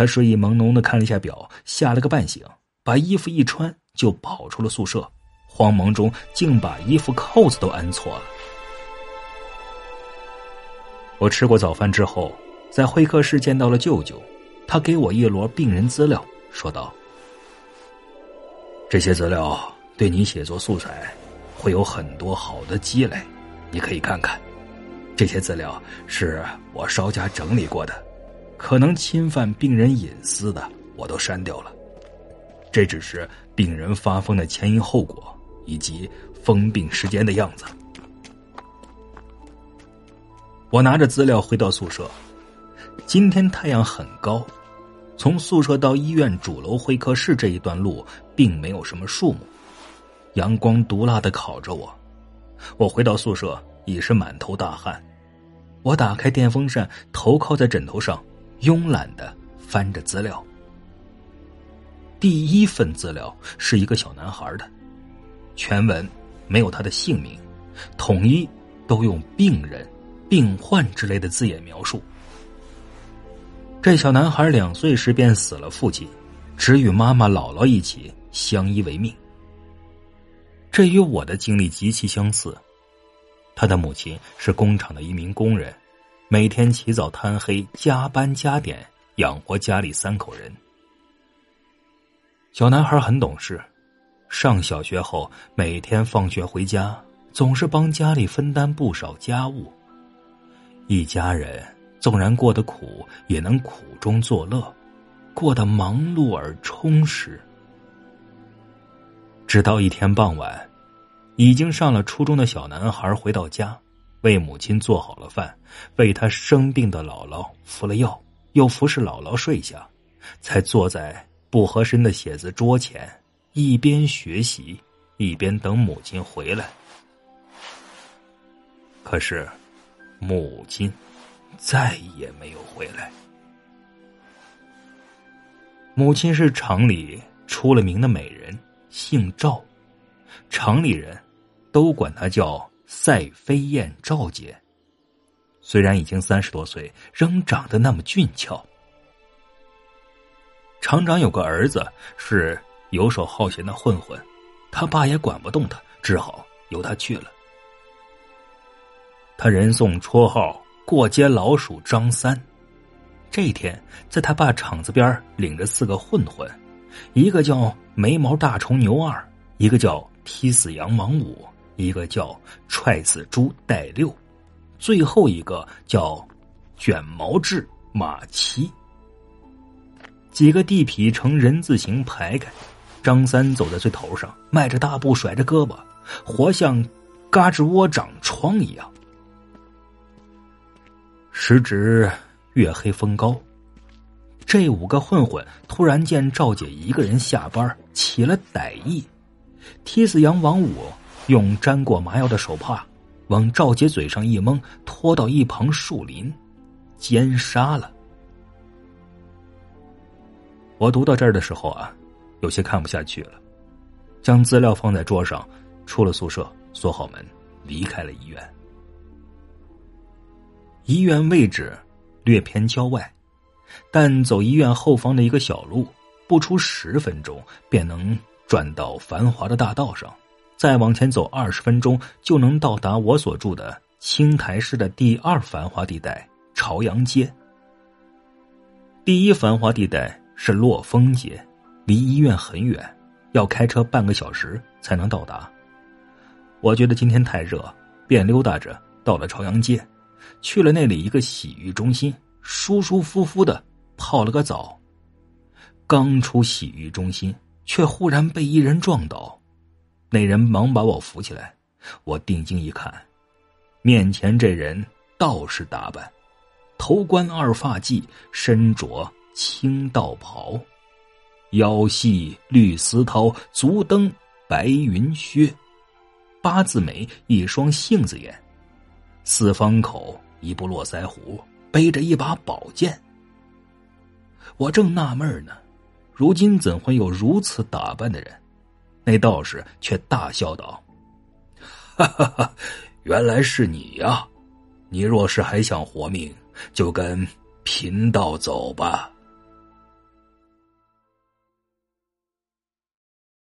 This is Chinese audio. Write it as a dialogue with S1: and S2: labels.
S1: 他睡意朦胧的看了一下表，吓了个半醒，把衣服一穿就跑出了宿舍。慌忙中竟把衣服扣子都按错了。我吃过早饭之后，在会客室见到了舅舅，他给我一摞病人资料，说道：“这些资料对你写作素材会有很多好的积累，你可以看看。这些资料是我稍加整理过的。”可能侵犯病人隐私的，我都删掉了。这只是病人发疯的前因后果以及疯病时间的样子。我拿着资料回到宿舍。今天太阳很高，从宿舍到医院主楼会客室这一段路并没有什么树木，阳光毒辣的烤着我。我回到宿舍已是满头大汗。我打开电风扇，头靠在枕头上。慵懒的翻着资料，第一份资料是一个小男孩的，全文没有他的姓名，统一都用病人、病患之类的字眼描述。这小男孩两岁时便死了父亲，只与妈妈、姥姥一起相依为命。这与我的经历极其相似，他的母亲是工厂的一名工人。每天起早贪黑，加班加点养活家里三口人。小男孩很懂事，上小学后每天放学回家，总是帮家里分担不少家务。一家人纵然过得苦，也能苦中作乐，过得忙碌而充实。直到一天傍晚，已经上了初中的小男孩回到家。为母亲做好了饭，为他生病的姥姥服了药，又服侍姥姥睡下，才坐在不合身的写字桌前，一边学习，一边等母亲回来。可是，母亲再也没有回来。母亲是厂里出了名的美人，姓赵，厂里人都管她叫。赛飞燕赵姐，虽然已经三十多岁，仍长得那么俊俏。厂长有个儿子是游手好闲的混混，他爸也管不动他，只好由他去了。他人送绰号“过街老鼠”张三。这天，在他爸厂子边领着四个混混，一个叫眉毛大虫牛二，一个叫踢死羊王五。一个叫踹死猪带六，最后一个叫卷毛志马七。几个地痞呈人字形排开，张三走在最头上，迈着大步，甩着胳膊，活像嘎吱窝长疮一样。时值月黑风高，这五个混混突然见赵姐一个人下班，起了歹意，踢死杨王五。用沾过麻药的手帕往赵杰嘴上一蒙，拖到一旁树林，奸杀了。我读到这儿的时候啊，有些看不下去了，将资料放在桌上，出了宿舍，锁好门，离开了医院。医院位置略偏郊外，但走医院后方的一个小路，不出十分钟便能转到繁华的大道上。再往前走二十分钟，就能到达我所住的青台市的第二繁华地带朝阳街。第一繁华地带是洛风街，离医院很远，要开车半个小时才能到达。我觉得今天太热，便溜达着到了朝阳街，去了那里一个洗浴中心，舒舒服服的泡了个澡。刚出洗浴中心，却忽然被一人撞倒。那人忙把我扶起来，我定睛一看，面前这人道士打扮，头冠二发髻，身着青道袍，腰系绿丝绦，足蹬白云靴，八字眉，一双杏子眼，四方口，一部络腮胡，背着一把宝剑。我正纳闷呢，如今怎会有如此打扮的人？那道士却大笑道：“哈哈哈，原来是你呀！你若是还想活命，就跟贫道走吧。”